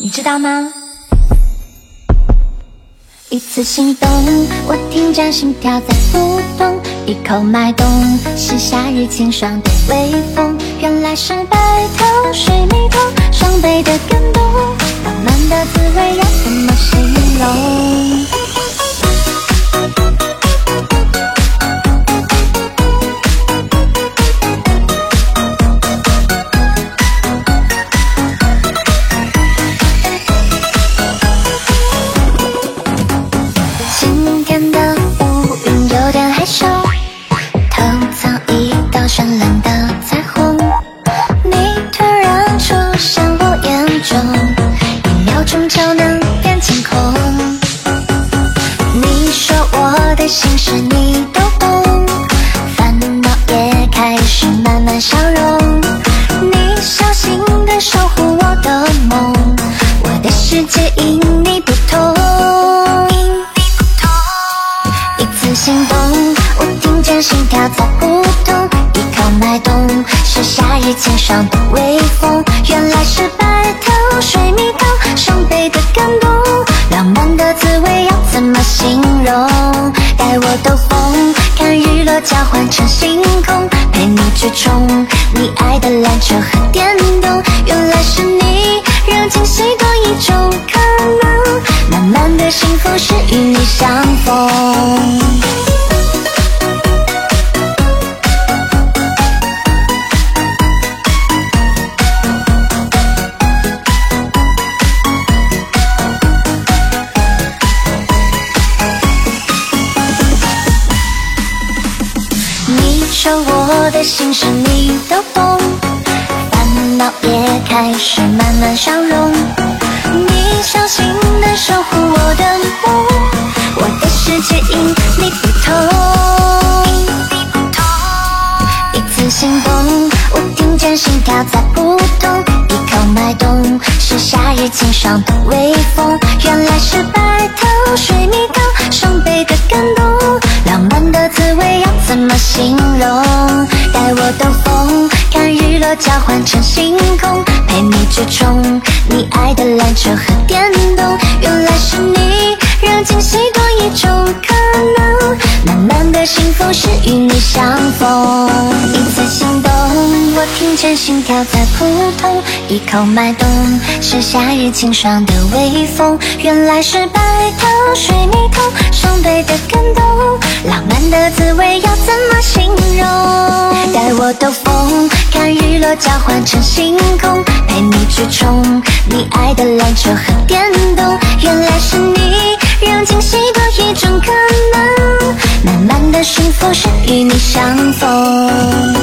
你知道吗？一次心动，我听见心跳在扑通，一口脉动，是夏日清爽的微风，原来是白头绚烂的彩虹。你突然出现我眼中，一秒钟就能变晴空。你说我的心事你都懂，烦恼也开始慢慢消融。你小心地守护我的梦，我的世界因你不同。因你不同一次心动，我听见心跳在扑通，脉动，是夏日清爽的微风，原来是白桃水蜜桃，双倍的感动，浪漫的滋味要怎么形容？带我兜风，看日落交换成星空，陪你去冲你爱的缆车我的心事你都懂，烦恼也开始慢慢消融。你小心地守护我的梦，我的世界因你不同。一次心动，我听见心跳在扑通，一口脉动，是夏日清爽的微风，原来是白头水蜜桃，双倍的感动，浪漫的滋味要怎么形容？兜风，看日落交换成星空，陪你去冲你爱的缆车和电动，原来是你，让惊喜多一种可能，满满的幸福是与你相逢。一次心动，我听见心跳在扑通，一口脉动，是夏日清爽的微风，原来是白头水蜜桃，双倍的感动，浪漫的滋味要？我兜风看日落交换成星空陪你去冲你爱的篮球和电动原来是你让惊喜多一种可能满满的幸福是与你相逢。